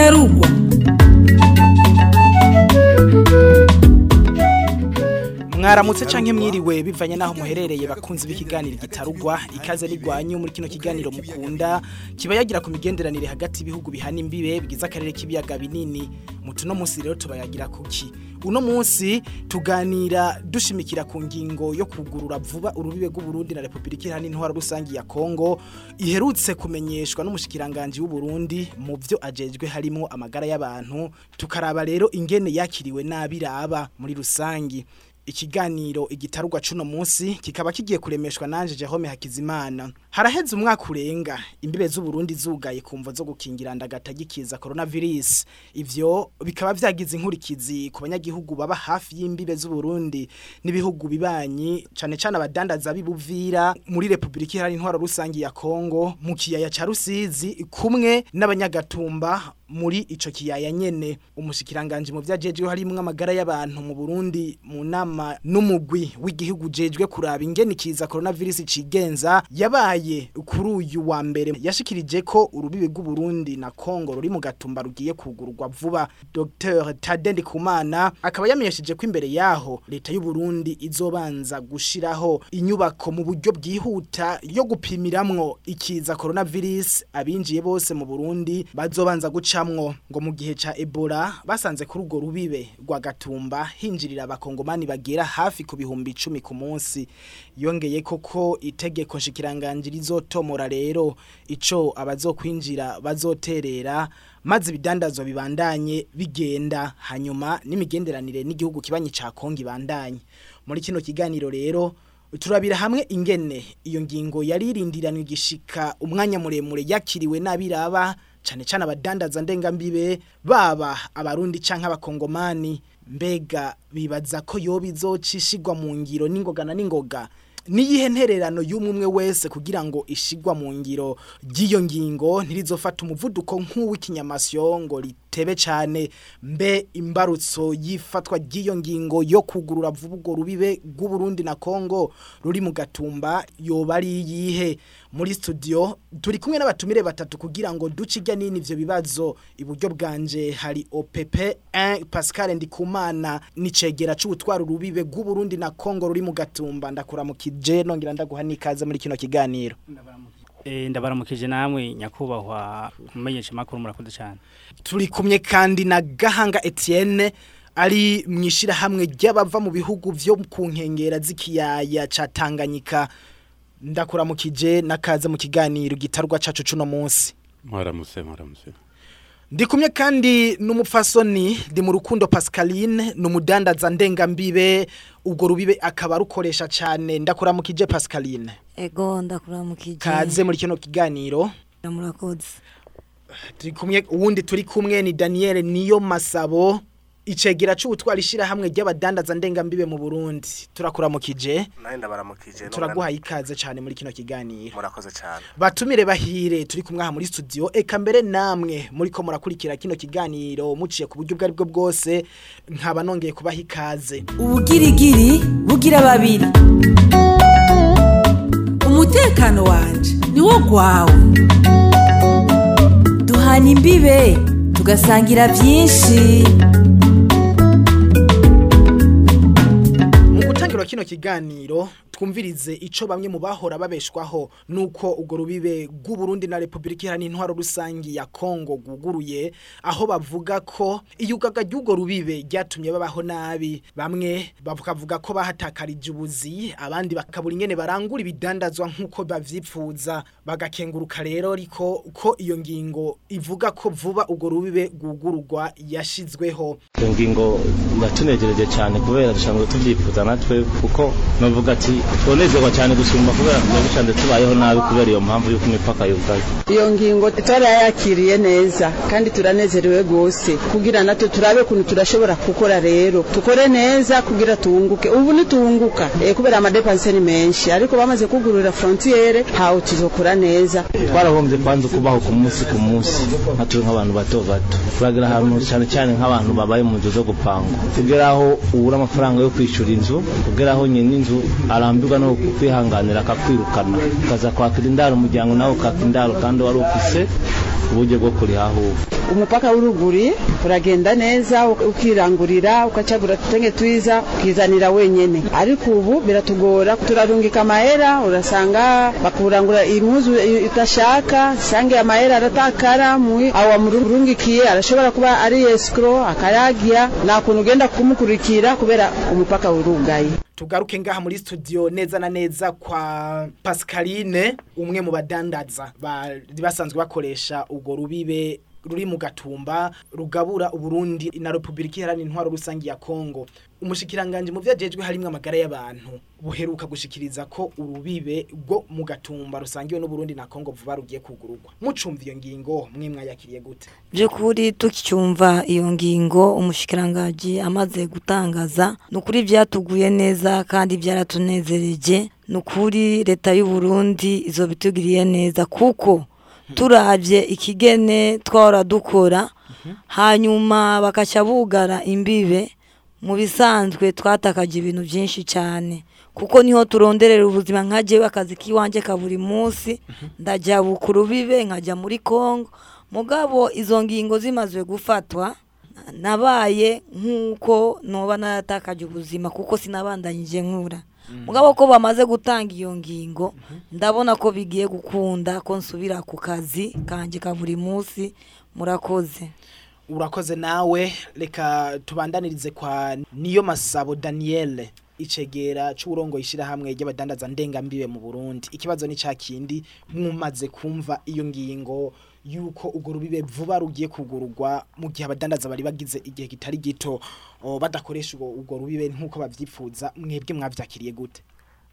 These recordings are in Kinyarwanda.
gitarugwa mwaramutse canke mwiriwe bivanye naho muherereye bakunzi b'ikiganiro gitarugwa ikaze rigwanyu muri kino kiganiro mukunda kiba yagira ku migenderanire hagati y'ibihugu bihana imbibe bigize akarere k'ibiyaga binini. Mutuno munsi rero tubayagira kuki uno munsi tuganira dushimikira ku ngingo yo kugurura vuba urubibe rw'uburundi na repubulika iharanira intwara rusangi ya kongo iherutse kumenyeshwa n'umushikiranganje w'uburundi mu byo ajejwe harimo amagara y'abantu. Tukaraba rero ingene yakiriwe n'abiraba muri rusangi ikiganiro igitarugwa cuno munsi kikaba kigiye kuremeshwa nanje Jerome Hakizimana. Haraheze umwaka urenga imbibe z'u Burundi zugaye kumvo zo gukingira ndagata gikiza coronavirus. Ivyo bikaba vyagize inkurikizi ku banyagihugu baba hafi y'imbibe z'u Burundi n'ibihugu bibanyi cane cane abadandaza bibuvira muri Republika Iharanira Intwaro Rusangi ya Kongo mu kiyaya ca Rusizi kumwe n'abanyagatumba muri ico kiyaya nyene. Umushikiranganje mu vyajeje harimo amagara y'abantu mu Burundi mu nama n'umugwi w'igihugu jejwe kuraba ingene kiza coronavirus cigenza yabaye kuri uyu wa mbere. Yashikirije ko urubibe rw'u Burundi na Kongo ruri mu gatumba rugiye kugururwa vuba. Dr Tadendi Kumana akaba yamenyesheje ko imbere yaho leta y'u Burundi izobanza gushiraho inyubako mu buryo bwihuta yo gupimiramwo ikiza coronavirus. Abinjiye bose mu Burundi bazobanza guca gucamwo ngo mu gihe ca Ebola basanze kuri urwo rubibe rwa Gatumba hinjirira abakongomani bagera hafi ku bihumbi 10 ku munsi. Yongeye koko itegeko nshikiranganje rizotomora rero ico abazokwinjira bazoterera maze ibidandazwa bibandanye bigenda. Hanyuma n'imigenderanire n'igihugu kibanyi ca Kongo ibandanye. Muri kino kiganiro rero turabira hamwe ingene iyo ngingo yaririndiranwe gishika umwanya muremure yakiriwe n'abiraba cyane cyane abadandaza ndengambibe baba abarundi canke abakongomani. Mbega bibaza ko yoba izocishigwa mu ngiro n'ingogana n'ingoga? Niyihe ntererano y'umwe wese kugira ngo ishigwa mu ngiro? Ry'iyo ngingo ntirizofata umuvuduko nk'uw'ikinyamasyo ngo ritebe cyane mbe imbarutso yifatwa ry'iyo ngingo yo kugurura vuba urwo rubibe rw'uburundi na kongo ruri mu gatumba yoba ari iyihe? Muri studio turi kumwe n'abatumire batatu kugira ngo duce ijya nini ivyo bibazo. Iburyo bwanje hari OPP 1 Pascal Ndikumana nicegera c'ubutwara urubibe rw'uburundi na kongo ruri mu gatumba. Ndakura mu kije nongira ndaguha nikaze muri kino kiganiro. Eh ndabaramukije namwe nyakubahwa kumenyesha makuru murakoze cyane. Turi kumwe kandi na Gahanga Etienne ari mwishira hamwe ry'abava mu bihugu vyo ku nkengera z'ikiyaya ca Tanganyika. Ndakuramukije nakaze mu kiganiro gitarwa cacu cuno munsi. Mwaramutse mwaramutse. Ndi kumwe kandi n'umupfasoni ndi mu rukundo Pascaline n'umudandaza ndengambibe ubwo rubibe akaba rukoresha cyane. Ndakuramukije Pascaline? Ego ndakuramukije kaze muri kino kiganiro. Murakoze turi kumwe uwundi turi kumwe ni Daniel niyo masabo. Icegera c'ubutwara ishira hamwe ry'abadandaza ndengambibe mu Burundi. Turakuramukije. Nawe ndabaramukije turaguhaye ikaze cyane muri kino kiganiro. Murakoze cyane batumire bahire turi kumwe aha muri studio. Eka mbere namwe muri ko murakurikira kino kiganiro muciye ku buryo bwari bwo bwose nkaba nongeye kubaha ikaze. Ubugirigiri bugira babiri. Umutekano wanje niwo gwawe. Duhana imbibe tugasangira byinshi. Kino kiganiro twumvirize ico bamwe mu bahora babeshwaho nuko ugo rubibe rw'u Burundi na Republika Iharanira Intwaro Rusangi ya Kongo guguruye aho bavuga ko iyugaga ry'ugo rubibe ryatumye babaho nabi. Bamwe bavuga ko bahatakarije ubuzi abandi bakabura ingene barangura ibidandazwa nk'uko bavyipfuza. Bagakenguruka rero riko ko iyo ngingo ivuga ko vuba ugo rubibe gugururwa yashizweho. Iyo ngingo yatunegereje cyane kubera dusanzwe tubyifuza natwe kuko navuga ati tunezerwa cyane gusumba kubera tuba tubayeho nabi kubera iyo mpamvu y'uko imipaka yugaye. Iyo ngingo turayakiriye neza kandi turanezerewe rwose. Kugira natwe turabe ukuntu turashobora gukora rero. Tukore neza kugira tunguke. Ubu nitunguka. Eh, kubera amadepanse ni menshi. Ariko bamaze kugurura frontiere hawo tuzokora neza. Twarahombye kwanza kubaho ku munsi ku munsi. Nka turi nk'abantu bato bato. Turagira ahantu cyane cyane nk'abantu babaye mu nzu zo gupanga kugera aho ubura amafaranga yo kwishyura inzu kugera aho nyine inzu arambirwa no kwihanganira akakwirukana ukaza kwakira indaro umuryango nawe ukaka indaro kandi wari ufise uburyo bwo kuriha ahubwo umupaka w'uruguri uragenda neza ukirangurira ukacagura tutenge twiza ukizanira wenyene. Ariko ubu biratugora turarungika amahera urasanga bakurangura impuzu utashaka sange amahera aratakara awa murungikiye arashobora kuba ari escrow akaragia nta kuntu ugenda kumukurikira kubera umupaka urugaye tugaruke ngaha muri studio neza na neza kwa Pascaline umwe mu badandaza bari basanzwe bakoresha ubwo rubibe ruri mu gatumba rugabura uburundi na Republika Iharanira Intwaro Rusangi ya Kongo umushikiranganje mu vyajejwe harimo amagara y'abantu. Buheruka gushikiriza ko urubibe rwo mu gatumba rusangiwe n'Uburundi na Kongo vuba rugiye kugururwa mucumva iyo ngingo mwe mwayakiriye gute? By'ukuri tukicyumva iyo ngingo umushikirangaji amaze gutangaza ni ukuri byatuguye neza kandi byaratunezereje. Ni ukuri leta y'u Burundi izo bitugiriye neza kuko turabye ikigene twahora dukora hanyuma bakajya bugara imbibe mu bisanzwe twatakaje ibintu byinshi cyane. Kuko ni ho turonderera ubuzima nkajyewe akazi k'iwanjye ka buri munsi ndajya bukuru bibe nkajya muri congo. Mugabo izo ngingo zimaze gufatwa nabaye nk'uko noba naratakaje ubuzima kuko sinabandanyije nkura. Mugabo ko bamaze gutanga iyo ngingo ndabona ko bigiye gukunda ko nsubira ku kazi kanjye ka buri munsi murakoze. Urakoze nawe reka tubandanirize kwa niyo masabo Danielle icegera c'urongo ishira hamwe ry'abadandaza ndengambibe mu Burundi. Ikibazo ni cakindi mumaze kumva iyo ngingo. Yuko ugo rubibe vuba rugiye kugururwa mu gihe abadandaza bari bagize igihe kitari gito. Badakoresha ugo rubibe nk'uko bavyifuza mwebwe mwavyakiriye gute?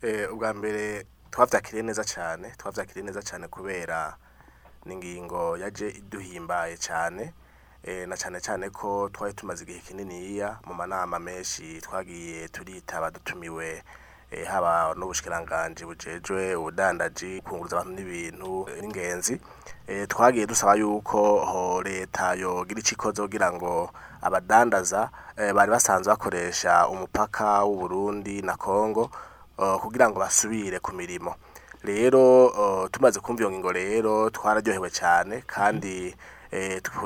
Eh ubwa mbere twavyakiriye neza cyane twavyakiriye neza cyane kubera ningingo yaje iduhimbaye cyane eh na cyane cyane ko twari tumaze igihe kininiya mu manama menshi twagiye turitaba dutumiwe haba n'ubushikiranganje bujejwe ubudandaji kunguruza abantu n'ibintu eh, n'ingenzi. Eh, twagiye dusaba yuko leta yogira icikoze kugira ngo abadandaza eh, bari basanzwe bakoresha umupaka w'u Burundi na Kongo kugira ngo basubire ku mirimo. Rero uh, tumaze kumva iyo ngingo rero twararyohewe cyane kandi eh,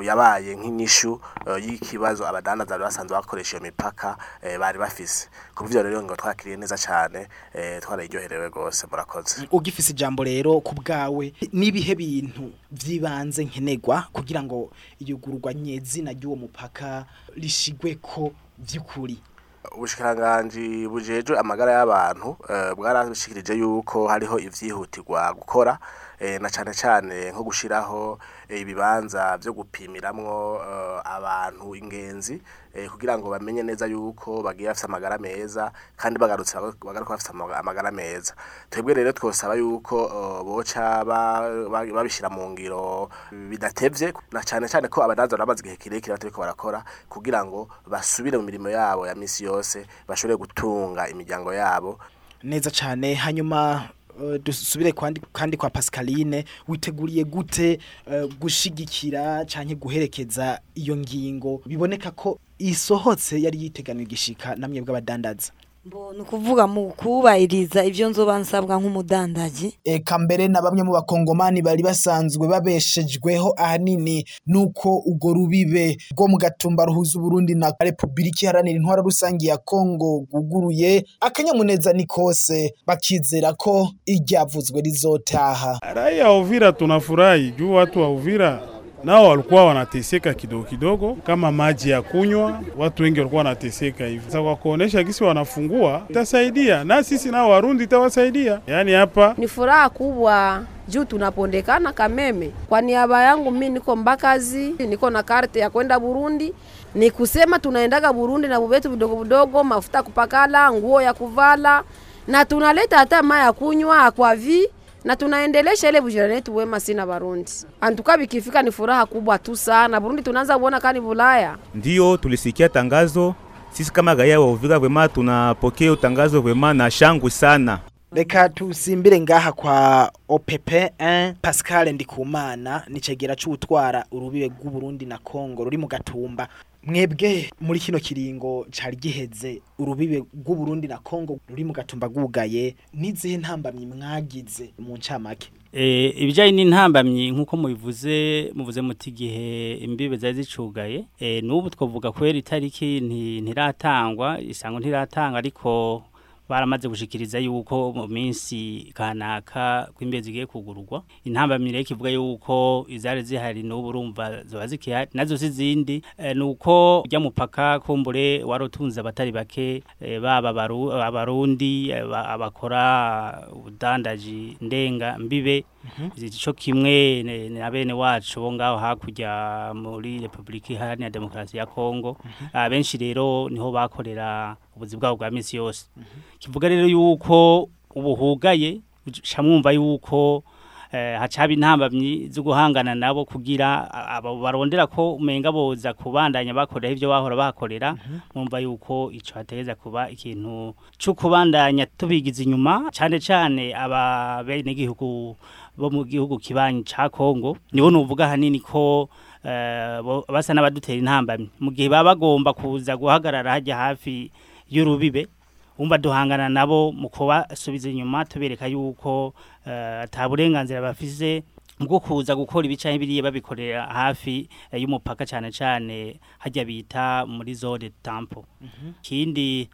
yabaye nk'inyishu uh, y'ikibazo abadandaza bari basanzwe bakoresha iyo mipaka eh, bari bafise. Kuvyo rero ngo twakiriye neza cyane eh, twararyoherewe gose murakoze. Ugifise ijambo rero ku bwawe nibihe bintu vyibanze nkenegwa kugira ngo iyugururwa nyezina ry'uwo mupaka rishigwe ko vy'ukuri? Ubushikiranganji bujejwe amagara y'abantu eh, bwarashikirije yuko hariho ivyihutirwa gukora eh, na cane cane nko gushiraho eh, ibibanza vyo gupimiramwo eh, abantu ingenzi eh, kugira ngo bamenye neza yuko bagiye bafise amagara meza kandi bagarutse bag- bagaruka bafise ama- amagara meza. Twebwe rero twosaba yuko eh, boca ba- ba- babishira mu ngiro bidatevye na cane cane ko abadanza bamaze igihe kirekire batariko barakora kugira ngo basubire mu mirimo yabo ya misi yose bashobore gutunga imiryango yabo. Neza cyane hanyuma dusubire kwandi kandi kwa Pascaline witeguriye gute uh, gushigikira canke guherekeza iyo ngingo? Biboneka ko isohotse yari yiteganwe gishika namwe bw'abadandaza mbona ukuvuga mu kubahiriza ibyo nzoba nsabwa nk'umudandaji. Eka mbere na bamwe mu bakongomani bari basanzwe babeshejweho ahanini nuko ugo rubibe rwo mu gatumba ruhuza Burundi na Republika Iharanira Intwara Rusangi ya Kongo guguruye akanyamuneza ni kose bakizera ko iryavuzwe rizotaha. Raia Uvira tunafurahi. Juu watu wa Uvira. Nao walikuwa wanateseka kidogo kidogo, kama maji ya kunywa, watu wengi walikuwa wanateseka hivi. Sasa kwa kuonesha gisi wanafungua, itasaidia na sisi nao Warundi itawasaidia. Yaani hapa Ni furaha kubwa juu tunapondekana Kameme. Kwa niaba yangu mi niko Mbakazi, niko na karte ya kwenda Burundi. Ni kusema tunaendaga Burundi na bubetu vidogo vidogo, mafuta kupakala, nguo ya kuvala, na tunaleta hata maya ya kunywa akwavi na tunaendelesha ile bujirani yetu wema sina Barundi. Antuka bikifika ni furaha kubwa tu sana. Burundi tunaanza kuona kani Bulaya. Ndiyo tulisikia tangazo, sisi kama raia wa Uvira vema tunapokea tangazo vema na shangwe sana. Reka tusimbire ngaha kwa OPP eh, Pascal Ndikumana nicegera c'utwara urubibe rw'u Burundi na Kongo ruri mu gatumba mwebwe muri kino kiringo cari giheze urubibe rw'u Burundi na Kongo ruri mu gatumba gugaye nizihe ntambamye mwagize mu ncamake? Eh, ibijyanye n'intambamyi nk'uko mubivuze muvuze muti igihe imbibe zari zicugaye eh, n'ubu twavuga kubera itariki nti- ntiratangwa isango ntiratanga ariko baramaze gushikiriza yuko mu minsi kanaka kw'imbibe zigiye kugururwa intambamyi rero ikivuga yuko izari zihari n'ubu urumva ziba zikihari. Nazo si zindi eh, ni uko ujya mupaka kumbure wari utunze abatari bake eh, baba abarundi eh, ba- abakora ubudandaji ndenga mbibe. Ico kimwe na bene wacu bo ngaho hakurya muri Republika Iharanira Demokarasi ya Kongo. Abenshi rero ni ho bakorera ubuzi bwabo bwa misi yose. Kivuga rero yuko ubuhugaye shamwumva yuko hacaba intambamyi zo guhangana nabo kugira barondera ko umenga boza kubandanya bakorera ivyo bahora bakorera mwumva yuko ico hategeza kuba ikintu cyo kubandanya tubigiza inyuma cyane cyane aba bene gihugu bo mu gihugu kibanyi ca Kongo nibo nuvuga hanini ko eh, basa n'abadutera intambamyi. Mu gihe baba bagomba kuza guhagarara hajya hafi y'urubibe umva duhangana nabo mu kubasubiza inyuma tubereka yuko eh, ata burenganzira bafise bwo kuza gukora ibicaye biriye babikorera hafi eh, y'umupaka cyane cyane hajya bita muri zone tampo. Kindi eh,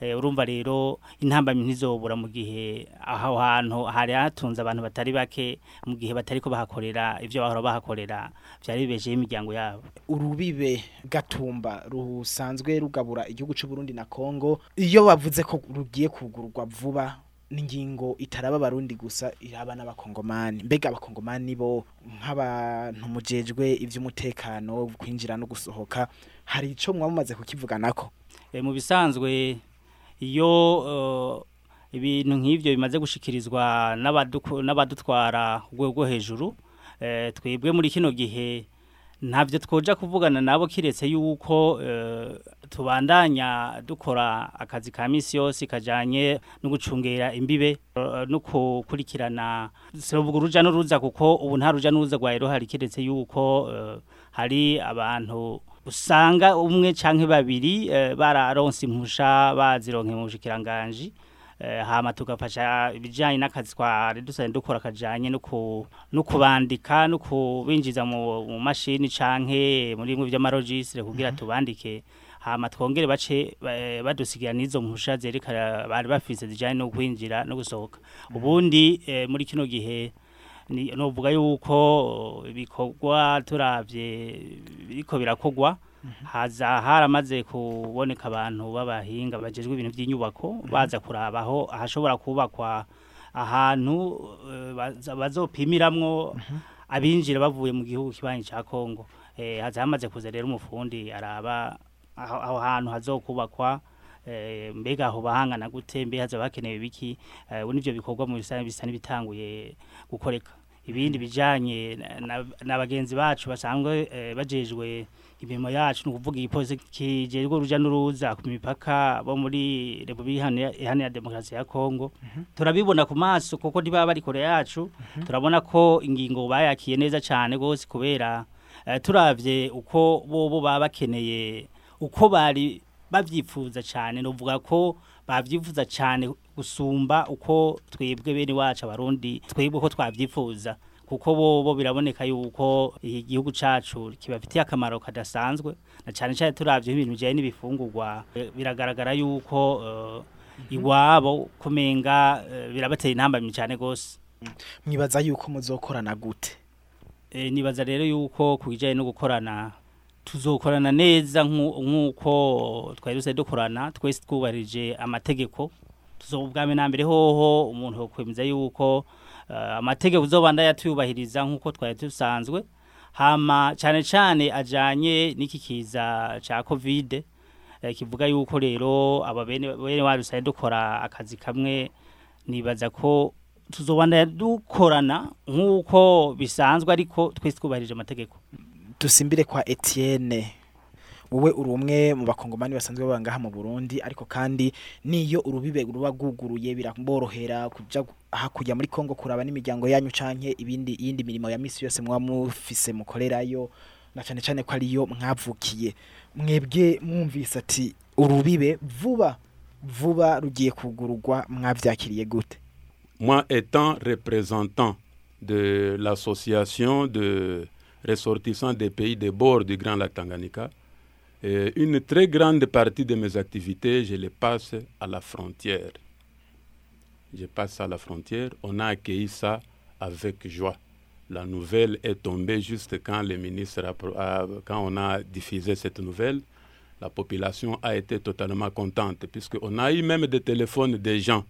urumva rero intambamyi ntizobura mu gihe aho hantu hari hatunze abantu batari bake mu gihe batari ko bahakorera ivyo bahora bahakorera vyari bibejeho imiryango yabo. Urubibe gatumba rusanzwe rugabura igihugu cy'u Burundi na Kongo iyo bavuze ko rugiye kugururwa vuba n'ingingo itaraba abarundi gusa iraba n'abakongomani. Mbega abakongomani bo? Nk'abantu mujejwe ivy'umutekano kwinjira no gusohoka hari ico mwamaze kukivuganako e, mu bisanzwe iyo uh, ibintu nk'ivyo bimaze gushikirizwa n'abadutwara rwo hejuru eh, twebwe muri kino gihe ntavyo twoja kuvugana nabo kiretse yuko eh, tubandanya dukora akazi ka misi yose kajanye no gucungera imbibe eh, no kukurikirana sivuga uruja n'uruza kuko ubu nta ruja n'uruza rwaye ruhari kiretse yuko eh, hari abantu usanga umwe canke babiri eh, bararonse impusha bazironke mu bushikiranganje eh, hama tugafasha ibijanye n'akazi twari dusanzwe dukora kajanye no ku no kubandika no kubinjiza mu, mashini canke muri bimwe vy'amarogistire kugira tubandike. Hama twongere bace ba- badusigira n'izo mpusha zerekana bari bafise zijanye no kwinjira no gusohoka. Ubundi eh, muri kino gihe ni novuga yuko ibikorwa turavye biriko birakogwa. Haza haramaze kuboneka abantu b'abahinga bajejwe ibintu by'inyubako baza kurabaho ahashobora kubakwa ahantu baza- bazopimiramwo abinjira bavuye mu gihugu kibanyi ca Kongo eh haza hamaze kuza rero umufundi araba aho hantu hazokubakwa eh, mbega aho bahangana gute mbe haza bakenewe biki? Eh, ubu nivyo bikorwa mu bisa nibitanguye gukoreka. Ibindi bijanye na- bagenzi bacu basanzwe eh, bajejwe imirimo yacu ni ukuvuga igipolisi kijejwe uruja n'uruza ku mipaka bo muri Repubulika Iharanira Demokarasi ya Kongo turabibona ku maso kuko ntibaba bari kure yacu. Turabona ko ingingo bayakiye neza cyane gose kubera eh, turavye uko bobo baba bakeneye uko bari bavyifuza cyane novuga ko bavyifuza cyane gusumba uko twebwe bene wacu abarundi twebwe uko twavyifuza. Kuko bobo biraboneka yuko iki gihugu cacu kibafitiye akamaro kadasanzwe na cyane cyane turavye ibintu bijanye n'ibifungurwa. Eh, biragaragara yuko eh, iwabo kumenga eh, birabateye intambamyi cyane gose mwibaza yuko muzokorana gute? E, nibaza rero yuko kubijanye no gukorana tuzokorana neza nku- nk'uko twari dukorana twese twubarije amategeko. Tuzobwame na mbere hoho umuntu yokwemeza yuko uh, amategeko uzobanda yatuyubahiriza nk'uko twari dusanzwe. Hama cyane cyane ajanye n'iki kiza ca covid eh, kivuga yuko rero aba bene wacu dusanzwe dukora akazi kamwe nibaza ko tuzobanda dukorana nk'uko bisanzwe ariko twese twubahirije amategeko. Dusimbire kwa Etienne. Wowe uri umwe mu bakongomani basanzwe baba ngaha mu Burundi ariko kandi niyo urubibe ruba guguruye biraborohera kuja hakurya muri Kongo kuraba n'imiryango yanyu canke ibindi yindi mirimo ya misi yose muba mufise mukorerayo na cane cane ko ariyo mwavukiye. Mwebwe mwumvise ati urubibe vuba vuba rugiye kugururwa mwavyakiriye gute? Moi étant représentant de l'association de ressortissants des pays des bords du Grand Lac Tanganyika. Une très grande partie de mes activités, je les passe à la frontière. Je passe à la frontière. On a accueilli ça avec joie. La nouvelle est tombée juste quand le ministre a, quand on a diffusé cette nouvelle. La population a été totalement contente puisqu'on a eu même des téléphones des gens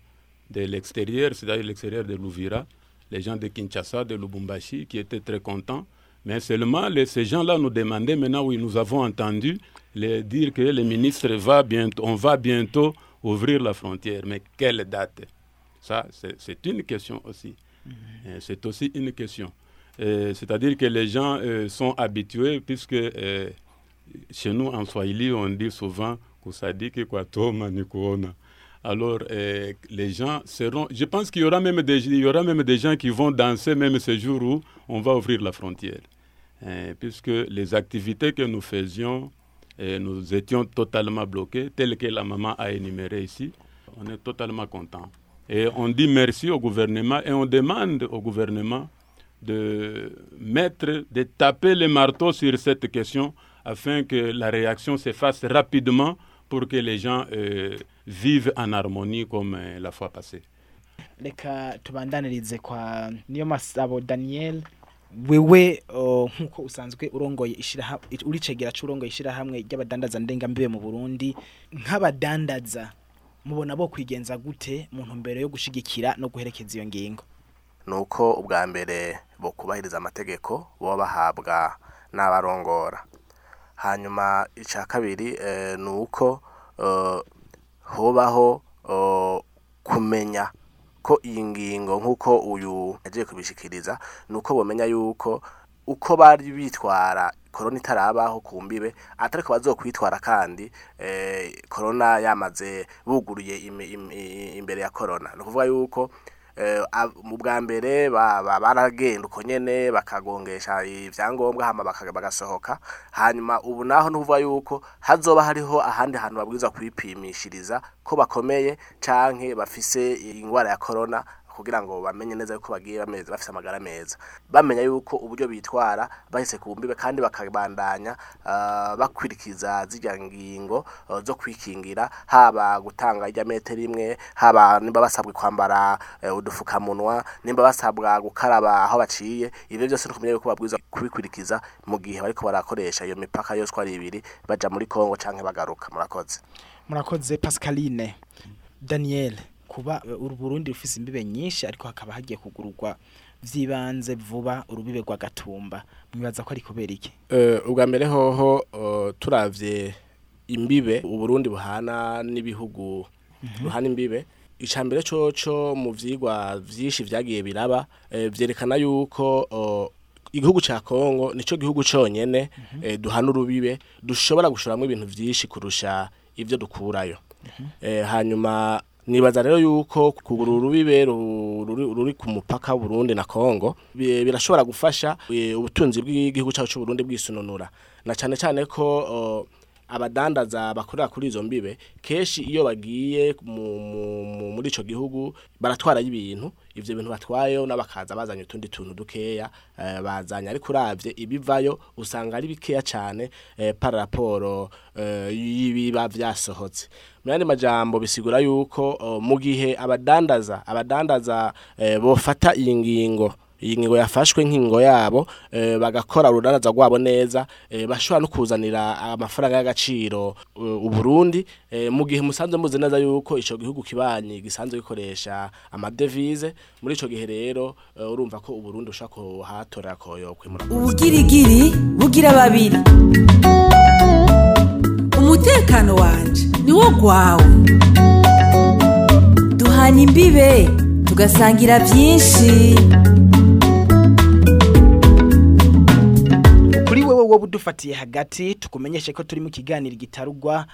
de l'extérieur, c'est-à-dire l'extérieur de Louvira, les gens de Kinshasa, de Lubumbashi, qui étaient très contents. Mais seulement les, ces gens-là nous demandaient maintenant, oui, nous avons entendu les, dire que le ministre va bientôt, on va bientôt ouvrir la frontière. Mais quelle date? Ça, c'est une question aussi. Mmh. C'est aussi une question. C'est-à-dire que les gens euh, sont habitués, puisque euh, chez nous en Swahili, on dit souvent Kusadiki Kwatoma Nikuona. Alors, euh, les gens seront. Je pense qu'il y, aura même des, il y aura même des gens qui vont danser, même ce jour où on va ouvrir la frontière. Euh, puisque les activités que nous faisions, euh, nous étions totalement bloqués, telles que la maman a énuméré ici. On est totalement content. Et on dit merci au gouvernement et on demande au gouvernement de mettre, de taper le marteau sur cette question afin que la réaction se fasse rapidement pour que les gens euh, vivent en harmonie comme euh, la fois passée. daniel wewe nk'uko usanzwe urongoye uri cegera c'urongoye ishyirahamwe ry'abadandaza ndengambibe mu burundi nk'abadandaza mubona bo kwigenza gute mu ntumbero yo gushigikira no guherekeza iyo ngingo? Nuko ubwa mbere bo kubahiriza amategeko bo bahabwa n'abarongora. Hanyuma icya kabiri ni uko hubaho kumenya ko iyi ngingo nk'uko uyu yagiye kubishikiriza ni uko bamenya yuko uko bari bitwara korona itarabaho ku mbibe atari ko bazokwitwara kandi korona yamaze buguruye imbere ya korona. Ni ukuvuga yuko bwa mbere baragenda uko nyine bakagongesha ibyangombwa hama bagasohoka. Hanyuma ubu naho nuvuga yuko hazoba hariho ahandi hantu babwirizwa kwipimishiriza ko bakomeye canke bafise indwara ya korona kugira ngo bamenye neza yuko bagiye bameze bafise amagara meza. Bamenya yuko uburyo bitwara bahise ku mbibe kandi bakabandanya uh, bakwirikiza zijya ngingo uh, zo kwikingira haba gutanga ijya metero imwe haba nimba basabwe kwambara uh, udufukamunwa nimba basabwa gukaraba aho baciye ibyo byose no kumenya yuko babwiza kubikwirikiza mu gihe bariko barakoresha iyo mipaka yose ari ibiri baja muri Kongo canke bagaruka. Murakoze. Murakoze Pascaline. Daniel. Kuba Burundi rufise imbibe nyinshi ariko hakaba hagiye kugururwa vyibanze vuba urubibe rwa gatumba. Mwibaza ko ari kubera iki? Ubwa mbere hoho turavye imbibe uburundi buhana n'ibihugu buhana imbibe. Icambere coco mu vyigwa vyinshi vyagiye biraba vyerekana yuko igihugu ca Kongo nico gihugu conyene duhana urubibe dushobora gushoramwo ibintu vyinshi kurusha ivyo dukurayo. Hanyuma nibaza rero yuko kugura urubibe ruri ku mupaka Burundi na Kongo birashobora gufasha ubutunzi bw'igihugu cyacu Burundi bwisununura. Na cyane cyane ko abadandaza bakorera kuri izo mbibe kenshi iyo bagiye muri ico gihugu baratwara ibintu ivyo bintu batwayeho n'abakaza bazanye utundi tuntu dukeya bazanye ariko uravye ibivayo usanga ari bikeya cyane par raporo y'ibiba vyasohotse. Muyandi majambo bisigura yuko mu gihe abadandaza abadandaza bofata iyi ngingo iyi ngingo yafashwe nk'ingo yabo bagakora urudaraza rwabo neza bashobora no kuzanira amafaranga y'agaciro uburundi mu gihe musanze muzi neza yuko icyo gihugu kibanyi gisanzwe gikoresha amadevize muri icyo gihe rero urumva ko uburundi ushaka kuhatorera koyokwe ubugirigiri bugira babiri. Umutekano wanje niwo gwawe. Duhana imbibe tugasangira byinshi. Wowe udufatiye hagati tukumenyeshe ko turi mu kiganiro gitarugwa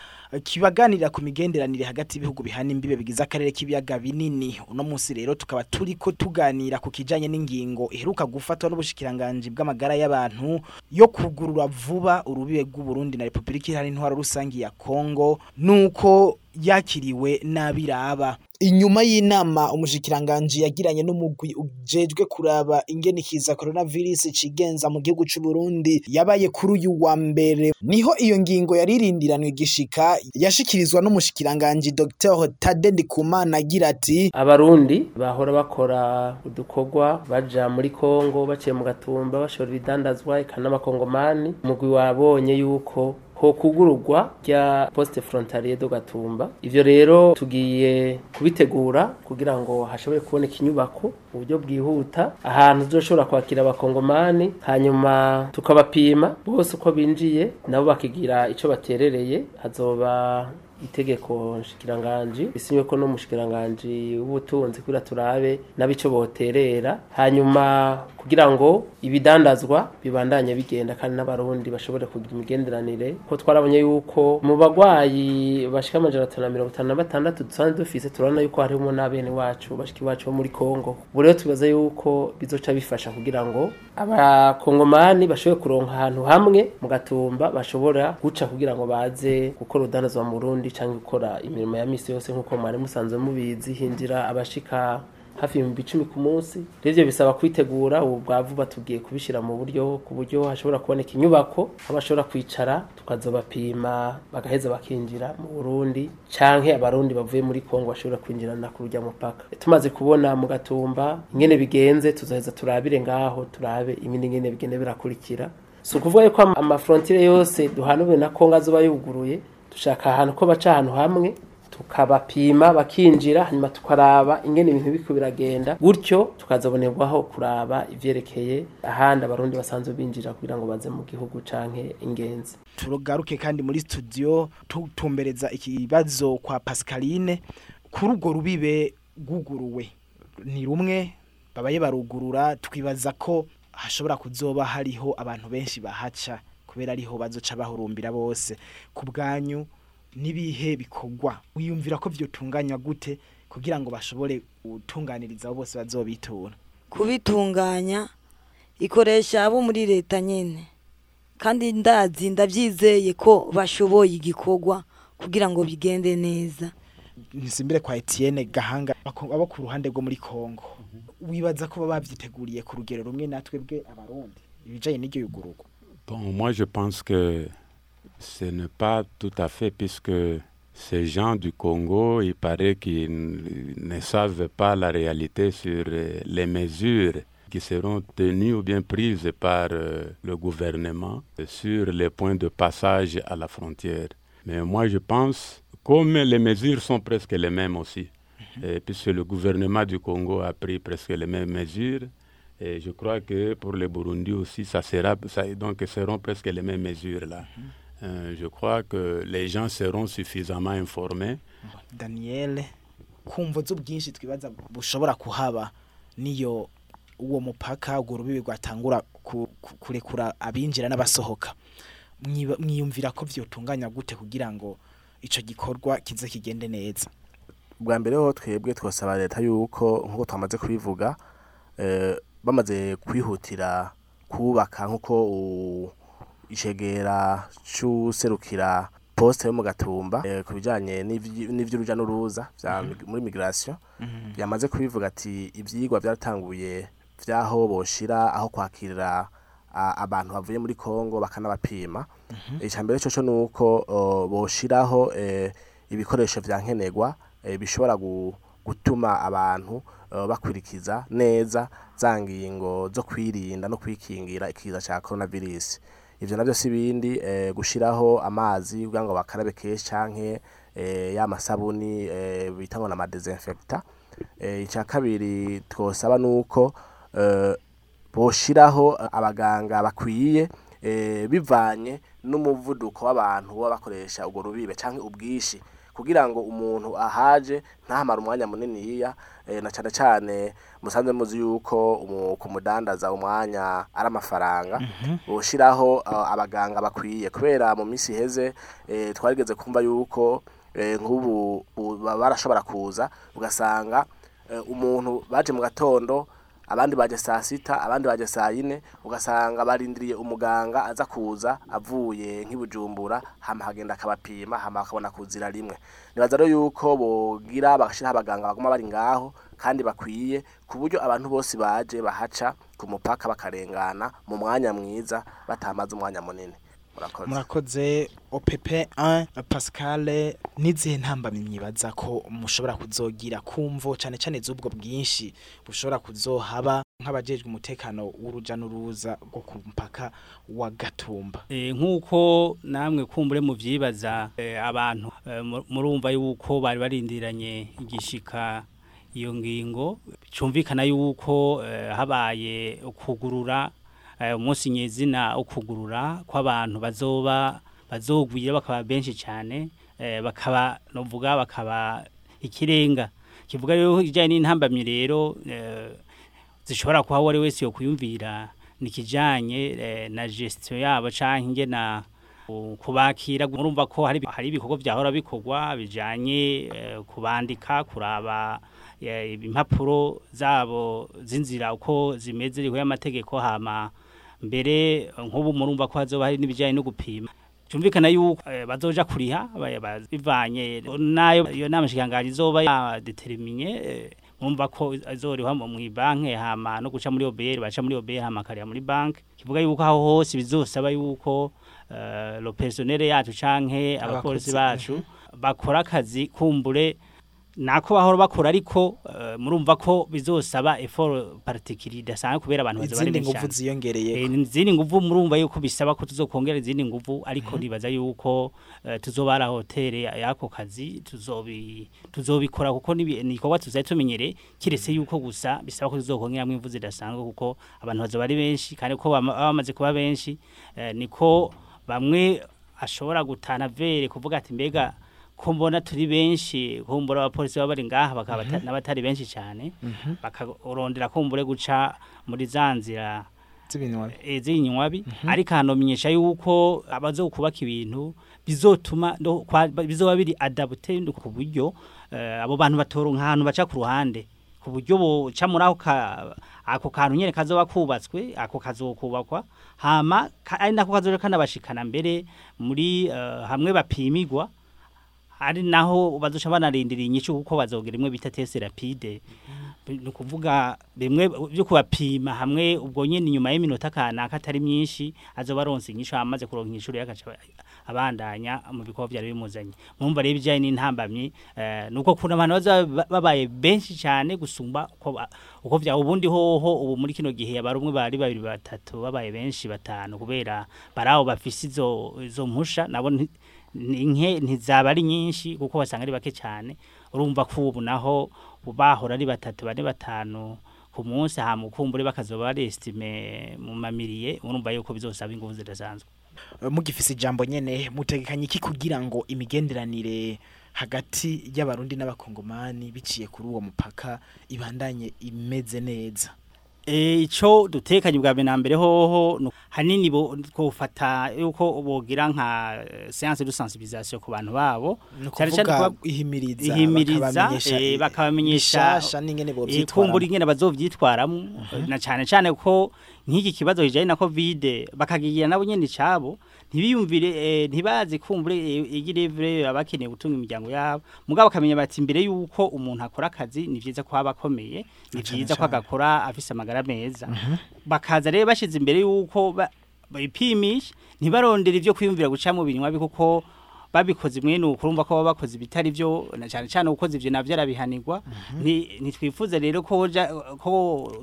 kibaganirira ku migenderanire hagati y'ibihugu bihana imbibe bigize akarere k'ibiyaga binini. Uno munsi rero tukaba turi ko tuganira ku kijanye n'ingingo iheruka gufatwa n'ubushikiranganje bw'amagara y'abantu yo kugurura vuba urubibe rw'u na Republika Iharanira Intwaro Rusangi ya Kongo nuko yakiriwe n'abiraba. Inyuma y'inama umushikiranganje yagiranye n'umugwi ujejwe kuraba ingene ikiza coronavirus cigenza mu gihugu c'u Burundi yabaye kuri uyu wa mbere. Niho iyo ngingo yaririndiranwe gishika yashikirizwa n'umushikiranganje Dr. Tade Ndikumana agira ati abarundi bahora bakora udukorwa baja muri Kongo baciye mu gatumba bashora ibidandazwa eka n'abakongomani umugwi wabonye yuko kugururwa rya poste frontalier do gatumba ivyo rero tugiye kubitegura kugira ngo hashobore kuboneka inyubako mu buryo bwihuta ahantu tuzoshobora kwakira abakongomani hanyuma tukabapima bose uko binjiye nabo bakigira ico baterereye hazoba itegeko nshikiranganji bisinywe ko n'umushikiranganji w'ubutunzi kugira turabe nabico boterera. Hanyuma kugira ngo ibidandazwa bibandanye bigenda kandi n'abarundi bashobore kugira imigenderanire ko twarabonye yuko mu bagwayi bashika amajana atanu na mirongo itanu na batandatu dusanzwe dufise turabona yuko harimo n'abene wacu bashika iwacu bo muri kongo ubu rero tubaza yuko bizoca bifasha kugira ngo abakongomani bashobore kuronka ahantu hamwe mu gatumba bashobora guca kugira ngo baze gukora urudandazwa mu Burundi cyangwa gukora imirimo ya misi yose nk'uko mwari musanzwe mubizi hinjira abashika hafi ibihumbi icumi ku munsi. Rero ivyo bisaba kwitegura ubu bwa vuba tugiye kubishira mu buryo ku buryo hashobora kuboneka inyubako aho bashobora kwicara tukazobapima bagaheza bakinjira mu Burundi canke abarundi bavuye muri Kongo bashobora kwinjirana ku rujya mupaka. Tumaze kubona mu gatumba ingene bigenze tuzoheza turabire ngaho turabe ibindi ingene bigende birakurikira. Si ukuvuga yuko amafrontire yose duhanuwe na Kongo azoba yuguruye dushaka ahantu ko baca ahantu hamwe tukabapima bakinjira hanyuma tukaraba ingene ibintu biko biragenda gutyo tukazabonerwaho kuraba ivyerekeye ahandi abarundi basanzwe binjira kugira ngo baze mu gihugu canke ingenzi. Turugaruke kandi muri studio tutumbereza ikibazo kwa Pascaline kuri urwo rubibe guguruwe ni rumwe babaye barugurura twibaza ko hashobora kuzoba hariho abantu benshi bahaca. Kubera ariho bazoca bahurumbira bose. Ku bwanyu nibihe bikogwa wiyumvira ko vyotunganywa gute kugira ngo bashobore gutunganiriza abo bose bazobitura? Kubitunganya ikoresha abo muri leta nyene. Kandi ndazi ndavyizeye ko bashoboye igikorwa kugira ngo bigende neza. Nsimbire kwa Etienne Gahanga abo ku ruhande rwo muri Kongo wibaza ko baba bavyiteguriye ku rugero rumwe natwe bwe abarundi ibijanye n'iryo yugururwa Bon, moi je pense que ce n'est pas tout à fait puisque ces gens du Congo, il paraît qu'ils ne savent pas la réalité sur les mesures qui seront tenues ou bien prises par le gouvernement sur les points de passage à la frontière. Mais moi je pense, comme les mesures sont presque les mêmes aussi, et puisque le gouvernement du Congo a pris presque les mêmes mesures, et je crois que pour les Burundi aussi, ça sera, ça, donc seront presque les mêmes mesures là. -hmm. euh, je crois que les gens seront suffisamment informés. Daniel, kumva z'ubwinshi twibaza bushobora kuhaba niyo uwo mupaka urwo rubibi rwatangura kurekura abinjira n'abasohoka mwiyumvira ko vyotunganya gute kugira ngo ico gikorwa kize kigende neza? Bwa mbere ho twebwe twosaba leta yuko nk'uko twamaze kubivuga eh, bamaze kwihutira kubaka nk'uko icegera c'userukira poste yo mu gatumba eh, ku bijanye n'ivy'uruja n'uruza muri migration yamaze kubivuga ati ivyigwa byaratanguye vyaho boshira aho kwakirira abantu bavuye muri Kongo bakanabapima. Icambere cyo nuko boshiraho ibikoresho vya nkenerwa bishobora gutuma abantu bakwirikiza neza za ngingo zo kwirinda no kwikingira ikiza cya coronavirus. Ivyo navyo si bindi gushiraho amazi kugira ngo bakarabe kenshi canke ya masabuni bita ngo na madesinfecta icya kabiri twosaba nuko boshiraho abaganga bakwiye bivanye n'umuvuduko w'abantu baba bakoresha urwo rubibe canke ubwishi kugira ngo umuntu ahaje ntahamara umwanya munini yiya na cyane cyane musanzwe muzi yuko kumudandaza umwanya ari amafaranga boshiraho abaganga bakwiye. Kubera mu minsi iheze twarigeze kumva yuko nk'ubu barashobora kuza ugasanga umuntu baje mu gatondo abandi baje saa sita abandi baje saa yine ugasanga barindiriye umuganga aza kuza avuye nk'ibujumbura hama hagenda akabapima hama bakabona kuzira rimwe. Nibaza rero yuko bogira bagashiraho abaganga baguma bari ngaho kandi bakwiye ku buryo abantu bose baje bahaca ku mupaka bakarengana mu mwanya mwiza batamaze umwanya munini. Murakoze. Opp 1 pascal n'izihe ntambamyi myibaza ko mushobora kuzogira kumvo cyane cyane z'ubwo bwinshi bushobora kuzohaba nk'abajejwe umutekano w'uruja n'uruza rwo ku mpaka wa gatumba. Eh, nk'uko namwe kumbure muvyibaza eh, abantu eh, mu- murumva yuko bari barindiranye igishika iyo ngingo cumvikana yuko habaye ukugurura eh, umunsi nyezina ukugurura kw'abantu bazoba bazogwira bakaba benshi cyane eh, bakaba novuga bakaba ikirenga. Kivuga rero ijyanye n'intambamyi rero eh, zishobora kuba wari wese yo kuyumvira nikijanye eh, na gestion yabo canke u- kubakira murumva ko hari hari ibikorwa byahora bikorwa bijanye eh, kubandika kuraba eh, impapuro zabo zinzira uko zimeze riho y'amategeko hama mbere nk'ubu murumva ko hazoba hari n'ibijanye no gupima. Tumvikana yuko eh, bazoja kuriha bivanye. Nayo iyo nama shikangaje izoba yadeterminye eh, mumva ko azoriha mu banke hama no guca muri OBR baca muri OBR hama kariya muri bank kivuga yuko aho hose bizosaba yuko uh, lo personnel yacu canke abapolisi bacu bakora akazi kumbure nako bahora bakora ariko uh, murumva ko bizosaba effort particulier dasanzwe kubera abantu bazoba ari izindi benshi nguvu ziyongereye. Eh, izindi nguvu murumva yuko bisaba ko tuzokongera izindi nguvu ariko nibaza yuko eh, tuzobara hotel yako kazi tuzobi tuzobikora kuko nibi- ni ikorwa tuzaye tumenyere kiretse yuko gusa bisaba ko tuzokongeramo imvu zidasanzwe kuko abantu bazoba ari benshi kandi ko bamaze kuba benshi. Eh, niko bamwe ashobora gutana vere kuvuga ati mbega ko mbona turi benshi kumbura abapolisi baba bari ngaha bakaba bata- n'abatari benshi cyane Mhm. bakarondera kumbure guca muri za nzira z'ibinywabi. Eh, z'inywabi ariko hanomenyesha yuko abazokubaka ibintu bizotuma bizoba biri adapte ku buryo eh, abo bantu batoronka ahantu baca ku ruhande. Ku buryo boca muri ako ka- ako kantu nyene kazoba kubatswe ako kazokubakwa hama ari nako kazoja kanabashikana mbere muri eh, hamwe bapimirwa ari naho bazoca banarindiriye inyico kuko bazogira imwe bita test rapide. Ni ukuvuga bimwe byo kubapima hamwe ubwo nyine inyuma y'iminota kanaka atari myinshi azoba aronse inyishu amaze kuronka inyishu agaca abandanya mu bikorwa byari bimuzanye. Mwumva rero ibijyanye n'intambamyi eh, nuko kuna abantu bazaba babaye benshi cyane gusumba uko uko bya ubundi hoho ubu muri kino gihe abari umwe bari babiri batatu babaye benshi batanu kubera baraho bafise izo izo mpusha nabo ntizaba ari nyinshi kuko basanga ari bake cyane urumva ko ubu naho bahora ari batatu bane batanu ku munsi hama ukumbure bakazoba barestime mu mamiriye urumva yuko bizosaba ingufu zidasanzwe. Eh, mugifise ijambo nyene mutegekanye iki kugira ngo imigenderanire hagati y'abarundi n'abakongomani biciye kuri uwo mupaka ibandanye imeze neza? Eh, ico dutekanye bwa mbere na mbere hoho hanini twofata yuko bogira nka eh, séance de sensibilisation ku bantu babo. Cyane cyane ihimiriza, bakabamenyesha eh, i- bakabamenyesha bishasha n'ingene eh, bovyitwaramwo. kumbura ingene bazovyitwaramo. Na cyane cyane ko nk'iki kibazo kijanye na covid bakagigira nabo nyene icabo. Ntibiyumvire eh, ntibazi kumbure eh, igirevre abakeneye gutunga imiryango yabo. Mugabo bakamenya bati imbere yuko umuntu akora akazi ni vyiza ko aba akomeye ni vyiza ko agakora afise amagara meza. Bakaza rero bashize imbere yuko ba- bipimisha ntibarondera ivyo kwiyumvira guca mu binywabi kuko babikoze mwene uko urumva ko baba bakoze ibitari byo na cyane cyane ukoze ivyo navyo arabihanirwa Nti- ntitwifuza rero ko ko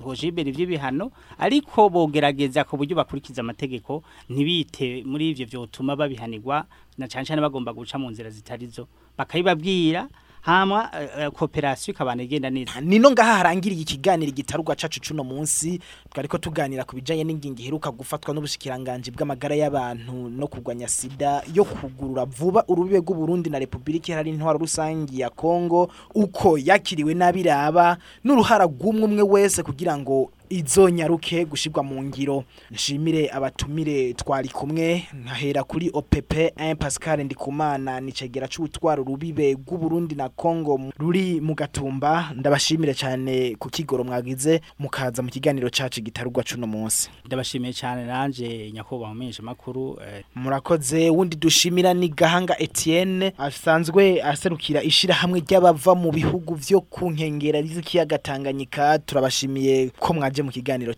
hoje ivyo bihano ariko bogerageza ku buryo bakurikiza amategeko ntibite muri ivyo vyotuma babihanirwa na cyane cyane bagomba guca mu nzira zitari zo. Bakayibabwira hama eh, eh, cooperation ikabana igenda neza. Nino ngaha harangiriye ikiganiro gitarugwa cacu cuno munsi twariko tuganira ku bijanye n'ingingo iheruka gufatwa n'ubushikiranganje bw'amagara y'abantu no kurwanya sida yo kugurura vuba urubibe rw'u Burundi na Republika Iharanira Intwaro Rusangi ya Kongo uko yakiriwe n'abiraba n'uruhara rw'umwe umwe wese kugira ngo izonyaruke gushirwa mu ngiro. Nshimire abatumire twari kumwe. Nkahera kuri OPP 1 Pascal Ndikumana nicegera c'ubutwaro rubibe rw'u Burundi na Congo ruri mu gatumba. Ndabashimire cyane ku kigoro mwagize mukaza mu kiganiro cacu gitarugwa cuno munsi. Ndabashimiye cyane nanje nyakubahwa umenyesha makuru eh, murakoze wundi dushimira ni Gahanga Etienne asanzwe aserukira ishira hamwe ry'abava mu bihugu vyo ku nkengera z'ikiyaga Tanganyika. Turabashimiye ko mwaje mu kiganiro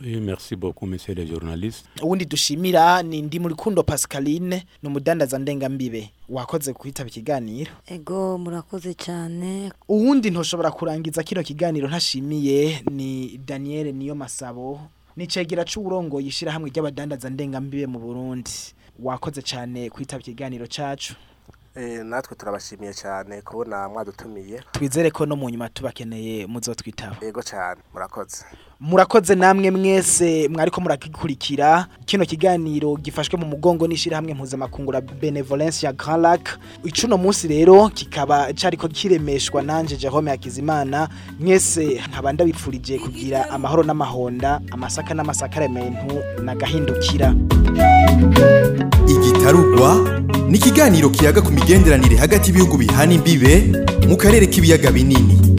Oui, merci beaucoup, messieurs les journalistes. uwundi dushimira ni ndi muri kundo Pascaline ni umudandaza ndengambibe wakoze kuhitaba ikiganiro? Ego murakoze cyane. Uwundi ntoshobora kurangiza kino kiganiro ntashimiye ni Daniel niyo masabo ni cegera c'uburongo yishira hamwe ry'abadandaza ndengambibe mu Burundi. Wakoze cyane kwitaba ikiganiro cacu Eh, natwe turabashimiye cyane kubona mwadutumiye. Twizere ko no mu nyuma tubakeneye muzotwitaba yego cyane murakoze. Murakoze namwe mwese mwariko muragikurikira kino kiganiro gifashwe mu mugongo n'ishira hamwe mpuzamakungu la benevolence ya Grand Lac. Icuno munsi rero kikaba cariko kiremeshwa nanje Jerome Hakizimana. Mwese nkaba ndabipfurije kugira amahoro n'amahonda amasaka n'amasakarementu nagahindukira. Igitarugwa ni ikiganiro kiyaga ku migenderanire hagati y'ibihugu bihana imbibe mu karere k'ibiyaga binini.